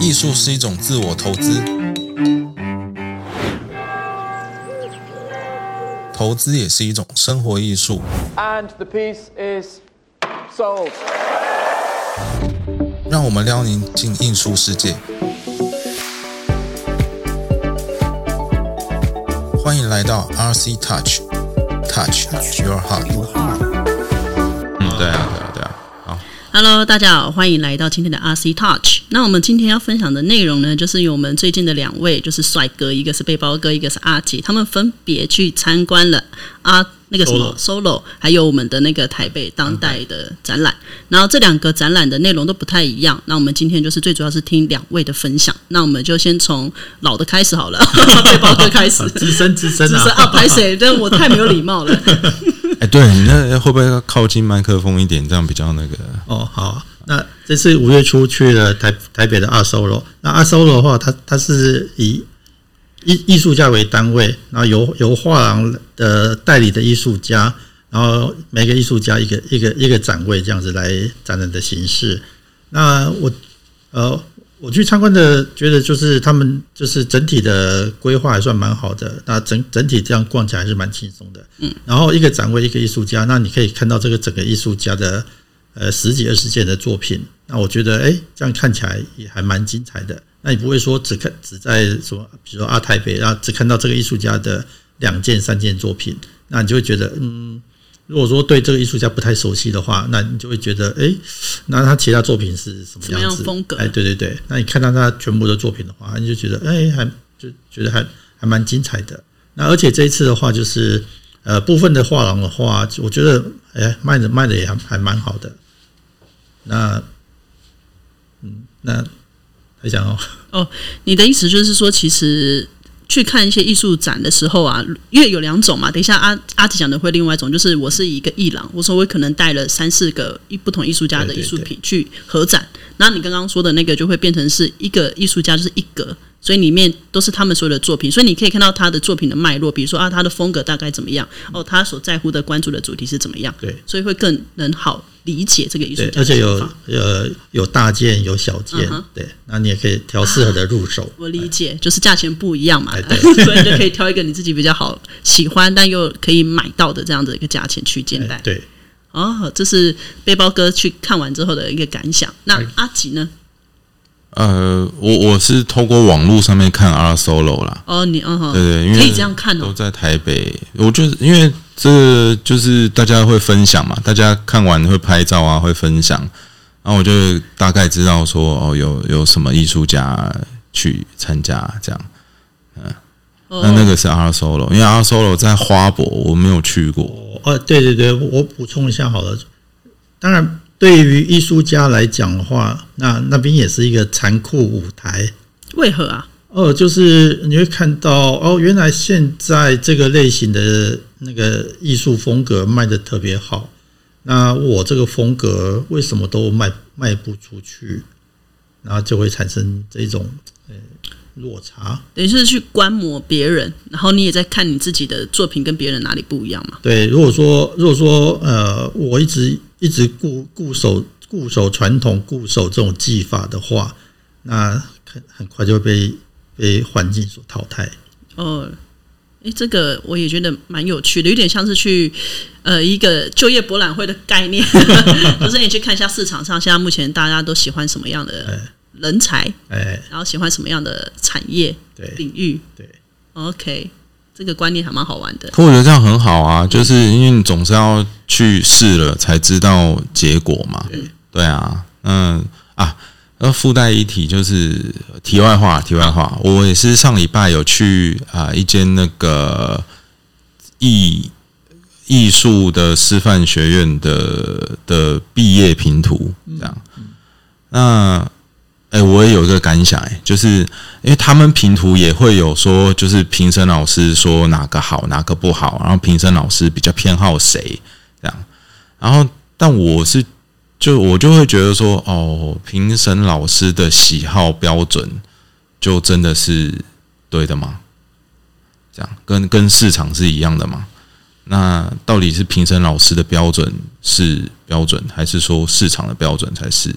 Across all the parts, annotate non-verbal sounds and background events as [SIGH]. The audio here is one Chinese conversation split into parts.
艺术是一种自我投资，投资也是一种生活艺术。And the piece is sold. 让我们撩您进艺术世界。欢迎来到 RC Touch，Touch Your Heart。，Hello，大家好，欢迎来到今天的 RC Touch。那我们今天要分享的内容呢，就是由我们最近的两位，就是帅哥，一个是背包哥，一个是阿杰，他们分别去参观了啊那个什么 Solo，还有我们的那个台北当代的展览。然后这两个展览的内容都不太一样。那我们今天就是最主要是听两位的分享。那我们就先从老的开始好了，[LAUGHS] 背包哥开始。[LAUGHS] 资深资深啊，只是啊，拍谁？但我太没有礼貌了。[LAUGHS] 哎、对那会不会靠近麦克风一点，这样比较那个？哦，好，那这次五月初去了台台北的二 solo，那二 solo 的话，它它是以艺艺术家为单位，然后由由画廊的代理的艺术家，然后每个艺术家一个一个一个展位这样子来展览的形式。那我呃我去参观的，觉得就是他们就是整体的规划还算蛮好的，那整整体这样逛起来还是蛮轻松的。嗯，然后一个展位一个艺术家，那你可以看到这个整个艺术家的呃十几二十件的作品，那我觉得哎、诶这样看起来也还蛮精彩的。那你不会说只看只在什么，比如说啊台北，然后只看到这个艺术家的两件三件作品，那你就会觉得嗯。如果说对这个艺术家不太熟悉的话，那你就会觉得，哎、那他其他作品是什么样子？样风格哎，对对对，那你看到他全部的作品的话，你就觉得，哎、还就觉得还还蛮精彩的。那而且这一次的话，就是呃部分的画廊的话，我觉得，哎、卖的卖的也还还蛮好的。那，嗯，那还想哦，哦，你的意思就是说，其实去看一些艺术展的时候啊，因为有两种嘛。等一下阿阿吉讲的会另外一种，就是我是一个艺廊，我说我可能带了三四个一不同艺术家的艺术品去合展，然后你刚刚说的那个就会变成是一个艺术家就是一格。所以里面都是他们所有的作品，所以你可以看到他的作品的脉络，比如说啊，他的风格大概怎么样，哦，他所在乎的、关注的主题是怎么样，对所以会更能好理解这个艺术，家而且有呃有大件有小件，嗯对，那你也可以挑适合的入手。我理解，就是价钱不一样嘛，哎对 [LAUGHS] 所以你就可以挑一个你自己比较好喜欢但又可以买到的这样的一个价钱区间带哎。对，哦，这是背包哥去看完之后的一个感想。那阿吉呢？呃，我我是透过网络上面看 R Solo 啦，哦，你嗯哼，对对，因为可以这样看哦。都在台北，我就是因为这个就是大家会分享嘛，大家看完会拍照啊，会分享，然后我就大概知道说哦，有有什么艺术家去参加这样。哦那那个是 R Solo，因为 R Solo 在花博我没有去过，哦，对对对，我补充一下好了。当然，对于艺术家来讲的话，那那边也是一个残酷舞台。为何啊？哦，就是你会看到哦，原来现在这个类型的那个艺术风格卖的特别好，那我这个风格为什么都卖卖不出去？然后就会产生这种呃落差。等于是去观摩别人，然后你也在看你自己的作品跟别人哪里不一样嘛？对，如果说如果说呃，我一直一直固固守固守传统，固守这种技法的话，那很很快就会被被环境所淘汰。哦，诶，这个我也觉得蛮有趣的，有点像是去呃一个就业博览会的概念，[LAUGHS] [LAUGHS] 就是你去看一下市场上现在目前大家都喜欢什么样的人才，哎，然后喜欢什么样的产业对领域。对，OK，这个观念还蛮好玩的。可我觉得这样很好啊，就是因为你总是要去试了才知道结果嘛。对啊，嗯啊，而附带一提就是题外话，题外话，我也是上礼拜有去啊、一间那个艺艺术的师范学院的的毕业评图这样。那哎、我也有一个感想、哎，就是因为他们评图也会有说，就是评审老师说哪个好，哪个不好，然后评审老师比较偏好谁这样。然后，但我是就我就会觉得说，哦，评审老师的喜好标准就真的是对的吗？这样跟跟市场是一样的吗？那到底是评审老师的标准是标准，还是说市场的标准才是？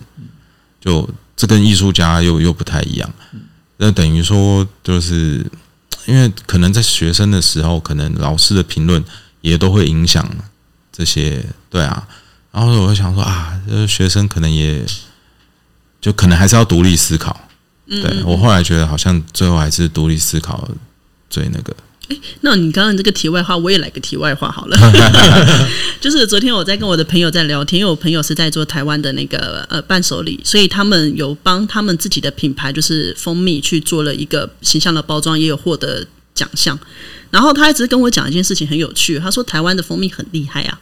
就这跟艺术家又又不太一样。那等于说，就是因为可能在学生的时候，可能老师的评论也都会影响这些，对啊。然后我就想说啊，这学生可能也就可能还是要独立思考。嗯对我后来觉得，好像最后还是独立思考最那个。那你刚刚这个题外话，我也来个题外话好了。[LAUGHS] 就是昨天我在跟我的朋友在聊天，因为我朋友是在做台湾的那个呃伴手礼，所以他们有帮他们自己的品牌，就是蜂蜜去做了一个形象的包装，也有获得奖项。然后他一直跟我讲一件事情很有趣，他说台湾的蜂蜜很厉害啊，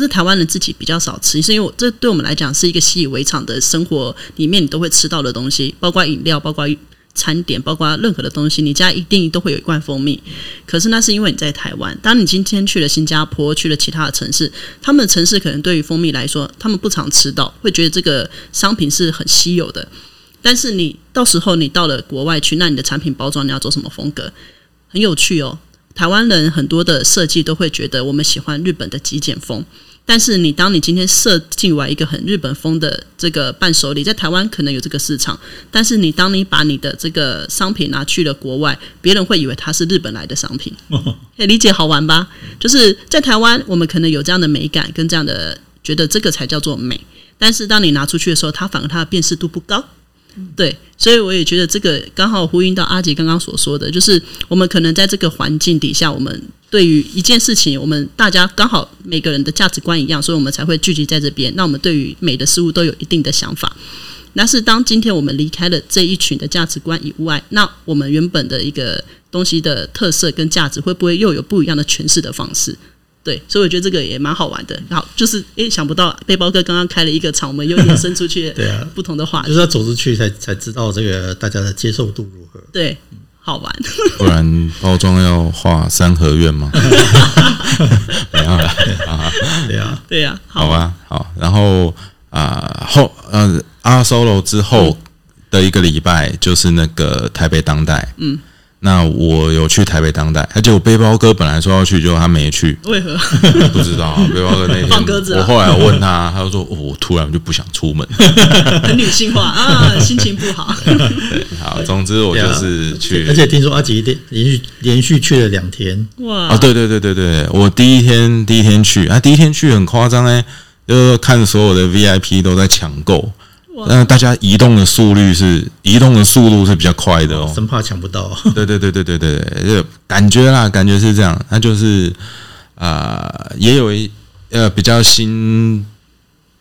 是台湾人自己比较少吃，是因为这对我们来讲是一个习以为常的生活里面你都会吃到的东西，包括饮料，包括。餐点包括任何的东西，你家一定都会有一罐蜂蜜。可是那是因为你在台湾。当你今天去了新加坡，去了其他的城市，他们的城市可能对于蜂蜜来说，他们不常吃到，会觉得这个商品是很稀有的。但是你到时候你到了国外去，那你的产品包装你要做什么风格？很有趣哦。台湾人很多的设计都会觉得我们喜欢日本的极简风。但是你当你今天设计完一个很日本风的这个伴手礼，在台湾可能有这个市场，但是你当你把你的这个商品拿去了国外，别人会以为它是日本来的商品，[LAUGHS] 可以理解好玩吧？就是在台湾，我们可能有这样的美感跟这样的觉得这个才叫做美，但是当你拿出去的时候，它反而它的辨识度不高。对，所以我也觉得这个刚好呼应到阿杰刚刚所说的，就是我们可能在这个环境底下，我们对于一件事情，我们大家刚好每个人的价值观一样，所以我们才会聚集在这边。那我们对于美的事物都有一定的想法。那是当今天我们离开了这一群的价值观以外，那我们原本的一个东西的特色跟价值，会不会又有不一样的诠释的方式？对，所以我觉得这个也蛮好玩的。好，就是诶，想不到背包哥刚刚开了一个场，我们又延伸出去，[LAUGHS] 对啊，不同的话，就是要走出去才才知道这个大家的接受度如何。对，好玩。[LAUGHS] 不然包装要画三合院吗？[LAUGHS] 没有了啊，对啊，对呀，好吧，好。然后啊，后呃，阿 solo 之后的一个礼拜就是那个台北当代，嗯。那我有去台北当代，而且我背包哥本来说要去，结果他没去，为何？[LAUGHS] 不知道。背包哥那天放鸽子。我后来问他，他就说：“我突然就不想出门。[LAUGHS] ”很女性化啊，[LAUGHS] 心情不好。好，总之我就是去。而且听说阿吉连连续连续去了两天。哇！啊，对对对对对，我第一天第一天去啊，第一天去很夸张哎，就是看所有的 VIP 都在抢购。那大家移动的速率是移动的速度是比较快的哦，生怕抢不到。对对对对对对对，就感觉啦，感觉是这样。那就是啊，也有一呃比较新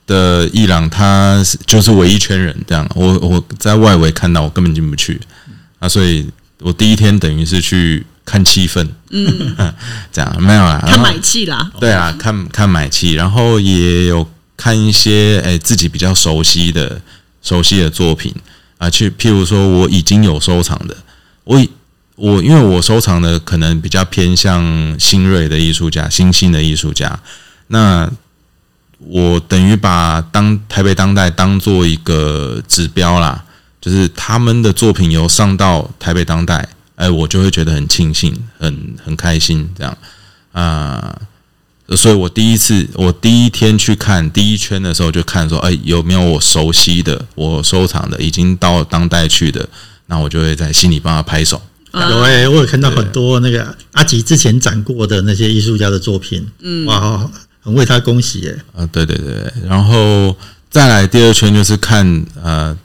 的伊朗，他是就是围一圈人这样。我我在外围看到，我根本进不去啊，所以我第一天等于是去看气氛，嗯，这样没有啦，看买气啦。对啊，看看买气，然后也有。看一些诶自己比较熟悉的熟悉的作品啊，去譬如说我已经有收藏的，我我因为我收藏的可能比较偏向新锐的艺术家、新兴的艺术家，那我等于把当台北当代当做一个指标啦，就是他们的作品有上到台北当代，哎，我就会觉得很庆幸、很很开心这样啊。所以我第一次，我第一天去看第一圈的时候，就看说，哎，有没有我熟悉的、我收藏的，已经到当代去的，那我就会在心里帮他拍手。有哎，我有看到很多那个阿吉之前展过的那些艺术家的作品，嗯，哇，很为他恭喜耶。啊，对对对，然后再来第二圈就是看，呃，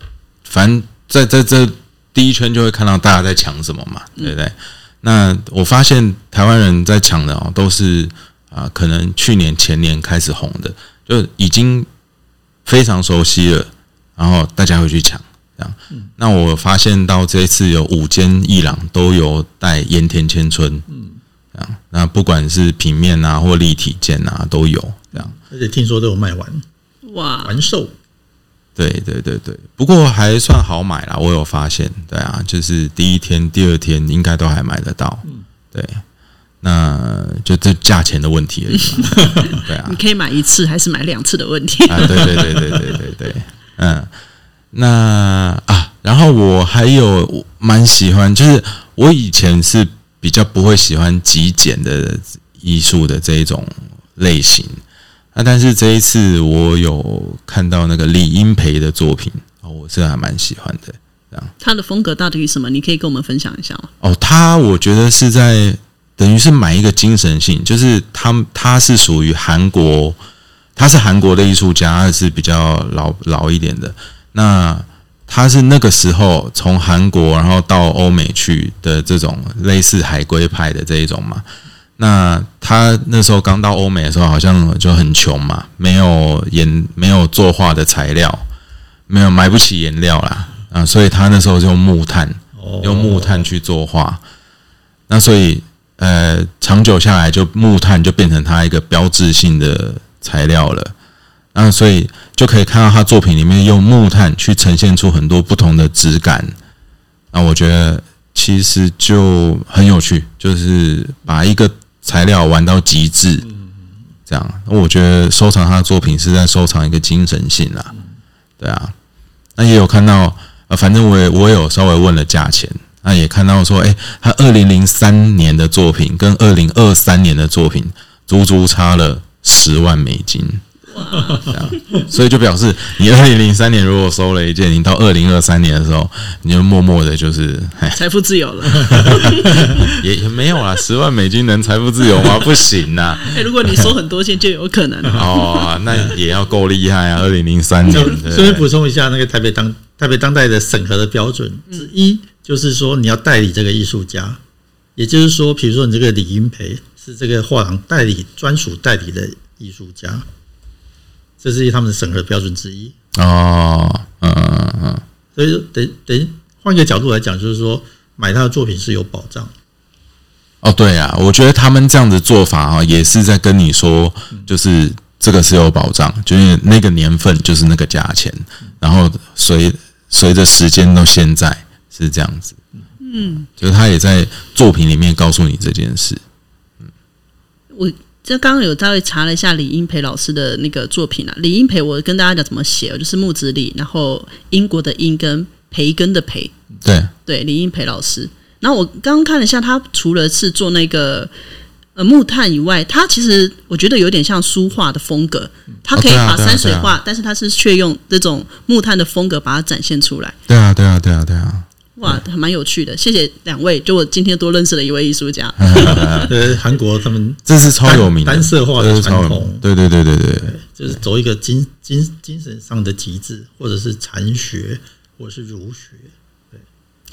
反正在在这第一圈就会看到大家在抢什么嘛，对不对？那我发现台湾人在抢的哦，都是。啊，可能去年前年开始红的，就已经非常熟悉了，然后大家会去抢，这样。那我发现到这一次有五间艺廊都有带盐田千春，嗯，这样。那不管是平面啊或立体件啊都有，这样。而且听说都有卖完，哇，完售。对对对对，不过还算好买啦，我有发现，对啊，就是第一天、第二天应该都还买得到，嗯，对。那就这价钱的问题而已，[LAUGHS] 对啊，你可以买一次还是买两次的问题啊？对对对对对对对，嗯，那啊，然后我还有蛮喜欢，就是我以前是比较不会喜欢极简的艺术的这一种类型啊，但是这一次我有看到那个李英培的作品啊我是还蛮喜欢的。他的风格到底是什么？你可以跟我们分享一下吗？哦，他我觉得是在等于是买一个精神性，就是他他是属于韩国，他是韩国的艺术家，他是比较老老一点的。那他是那个时候从韩国然后到欧美去的这种类似海归派的这一种嘛。那他那时候刚到欧美的时候，好像就很穷嘛，没有颜没有作画的材料，没有买不起颜料啦。啊，所以他那时候就用木炭，用木炭去作画。那所以，呃，长久下来，就木炭就变成他一个标志性的材料了。那所以就可以看到他作品里面用木炭去呈现出很多不同的质感。那我觉得其实就很有趣，就是把一个材料玩到极致。这样，我觉得收藏他的作品是在收藏一个精神性啦。对啊，那也有看到。呃，反正我也我有稍微问了价钱，那也看到说，哎，他二零零三年的作品跟二零二三年的作品足足差了十万美金，哇！所以就表示你二零零三年如果收了一件，你到二零二三年的时候，你就默默的就是财富自由了，[LAUGHS] 也也没有啦，十万美金能财富自由吗？不行呐！哎，如果你收很多件，就有可能哦，那也要够厉害啊！二零零三年，顺便补充一下，那个台北当。台北当代的审核的标准之一，就是说你要代理这个艺术家，也就是说，比如说你这个李英培是这个画廊代理专属代理的艺术家，这是他们的审核标准之一。哦，嗯嗯嗯，所以等等换一个角度来讲，就是说买他的作品是有保障。哦，对啊，我觉得他们这样的做法啊，也是在跟你说，就是这个是有保障，就是那个年份就是那个价钱，然后随。随着时间到现在是这样子，嗯，就是他也在作品里面告诉你这件事。嗯，我这刚刚有稍微查了一下李英培老师的那个作品啊，李英培我跟大家讲怎么写，就是木子李，然后英国的英跟培根的培，对对，李英培老师。然后我刚刚看了一下，他除了是做那个。呃，木炭以外，他其实我觉得有点像书画的风格，他可以把山水画，但是他是却用这种木炭的风格把它展现出来。对啊，对啊，对啊，对啊！哇，蛮有趣的，谢谢两位，就我今天多认识了一位艺术家。[LAUGHS] 呃，韩国他们这是超有名单色画的传统，对对对对对，就是走一个精精精神上的极致，或者是禅学，或者是儒学。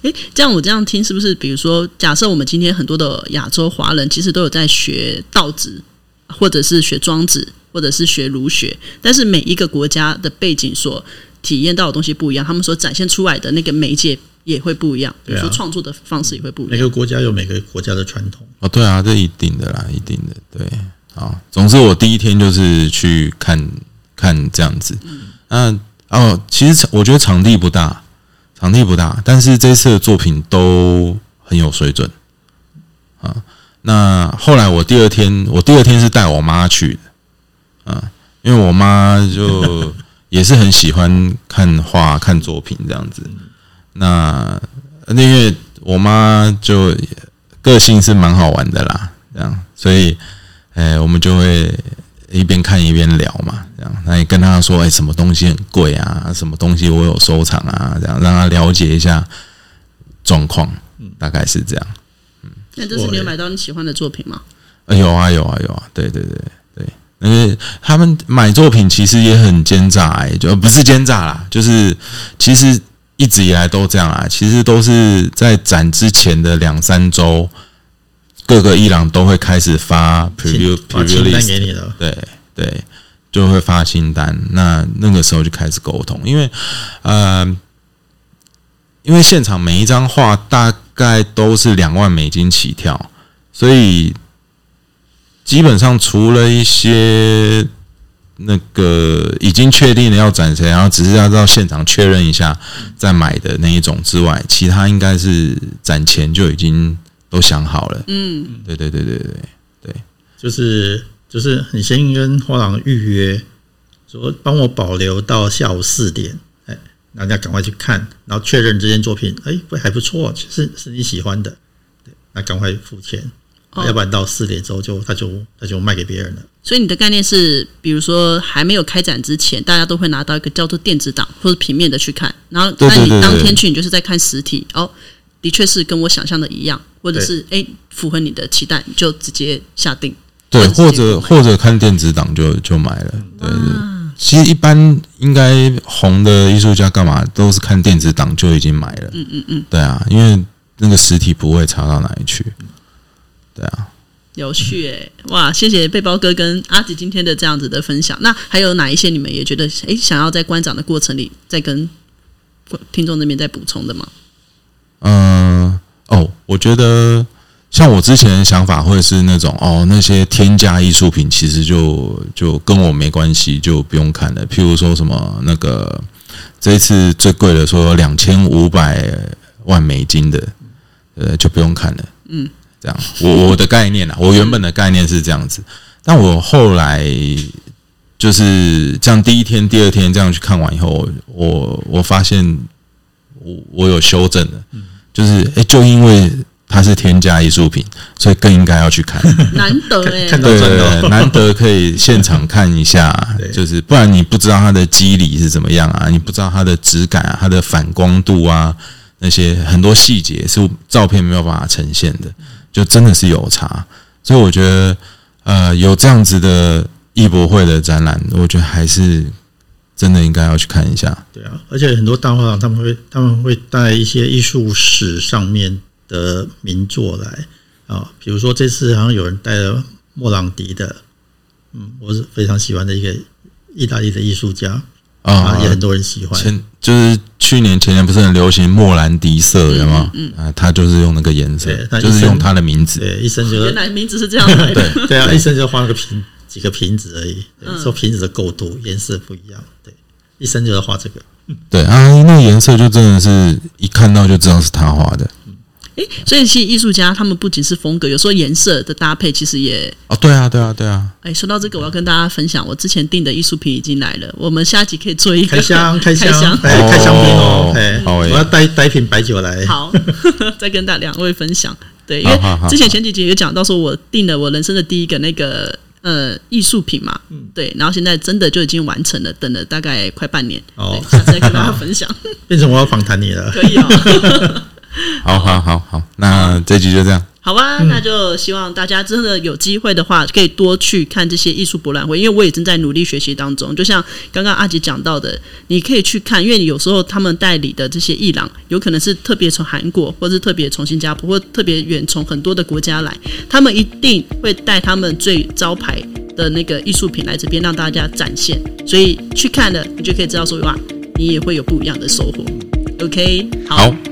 诶，这样我这样听是不是？比如说，假设我们今天很多的亚洲华人其实都有在学道子，或者是学庄子，或者是学儒学，但是每一个国家的背景所体验到的东西不一样，他们所展现出来的那个媒介也会不一样，比如说创作的方式也会不一样。每个国家有每个国家的传统哦，对啊，这一定的啦，一定的，对。好，总之我第一天就是去看看这样子，嗯，哦，其实我觉得场地不大。场地不大，但是这次的作品都很有水准啊。那后来我第二天，我第二天是带我妈去的啊，因为我妈就 [LAUGHS] 也是很喜欢看画、看作品这样子。那因为我妈就个性是蛮好玩的啦，这样，所以，哎，我们就会。一边看一边聊嘛，这样，那你跟她说，哎，什么东西很贵啊？什么东西我有收藏啊？这样让她了解一下状况，大概是这样。嗯，那这是你有买到你喜欢的作品吗？啊有啊，有啊，有啊，对对对对，因为他们买作品其实也很奸诈，哎，就不是奸诈啦，就是其实一直以来都这样啊，其实都是在展之前的两三周。各个伊朗都会开始发 preview preview list 给你的，对对，就会发清单。那那个时候就开始沟通，因为呃，因为现场每一张画大概都是两万美金起跳，所以基本上除了一些那个已经确定了要展谁，然后只是要到现场确认一下再买的那一种之外，其他应该是展前就已经。都想好了，嗯，对对对对对对，就是就是你先跟画廊预约，说帮我保留到下午四点，哎，大家赶快去看，然后确认这件作品，哎，不还不错，是是你喜欢的，对，那赶快付钱。哦要不然到四点之后就他就他就卖给别人了。所以你的概念是，比如说还没有开展之前，大家都会拿到一个叫做电子档或者平面的去看，然后那你当天去，你就是在看实体，哦，的确是跟我想象的一样，或者是哎符合你的期待，你就直接下定。对，或或者或者看电子档就就买了。对对，其实一般应该红的艺术家干嘛都是看电子档就已经买了。嗯嗯嗯，对啊，因为那个实体不会差到哪里去。对啊，有趣诶、哇！谢谢背包哥跟阿吉今天的这样子的分享。那还有哪一些你们也觉得诶想要在观展的过程里再跟听众那边再补充的吗？嗯、哦，我觉得像我之前的想法会是那种哦，那些天价艺术品其实就就跟我没关系，就不用看了。譬如说什么那个这一次最贵的说两千五百万美金的，呃，就不用看了。嗯，这样。我我的概念啊，我原本的概念是这样子，但我后来。就是这样，第一天、第二天这样去看完以后，我我发现我我有修正了，就是哎、诶就因为它是添加艺术品，所以更应该要去看。[LAUGHS] 难得诶、看到对对，难得可以现场看一下，[LAUGHS] 就是不然你不知道它的肌理是怎么样啊，你不知道它的质感啊，它的反光度啊，那些很多细节是照片没有办法呈现的，就真的是有差。所以我觉得，呃，有这样子的艺博会的展览，我觉得还是真的应该要去看一下。对啊，而且很多大画廊他们会他们会带一些艺术史上面的名作来啊，比如说这次好像有人带了莫朗迪的，嗯，我是非常喜欢的一个意大利的艺术家啊啊，也很多人喜欢。前就是去年前年不是很流行莫兰迪色，有吗？嗯啊，他就是用那个颜色对，就是用他的名字。对，一生就原来名字是这样来的。对 [LAUGHS] 对啊，一生就画了个瓶几个瓶子而已，说瓶子的构图颜色不一样，对，一生就要画这个。对啊，那个颜色就真的是一看到就知道是他画的。诶，所以其实艺术家他们不仅是风格，有时候颜色的搭配其实也哦，对啊，对啊，对啊，哎，说到这个，我要跟大家分享，我之前订的艺术品已经来了，我们下集可以做一个开箱，[LAUGHS] 开开箱，哎，开箱品哦好诶我要带带一瓶白酒来。好，[LAUGHS] 再跟大两位分享。对，因为之前前几集有讲到说，我订了我人生的第一个那个呃艺术品嘛，嗯对，然后现在真的就已经完成了，等了大概快半年，哦对，下次再跟大家分享，变成我要访谈你了。可以哦。[LAUGHS] 好好好好，那这集就这样。好吧，那就希望大家真的有机会的话，可以多去看这些艺术博览会，因为我也正在努力学习当中。就像刚刚阿杰讲到的，你可以去看，因为有时候他们代理的这些艺廊，有可能是特别从韩国，或是特别从新加坡，或特别远从很多的国家来，他们一定会带他们最招牌的那个艺术品来这边让大家展现。所以去看了，你就可以知道说哇，你也会有不一样的收获。OK，好，好，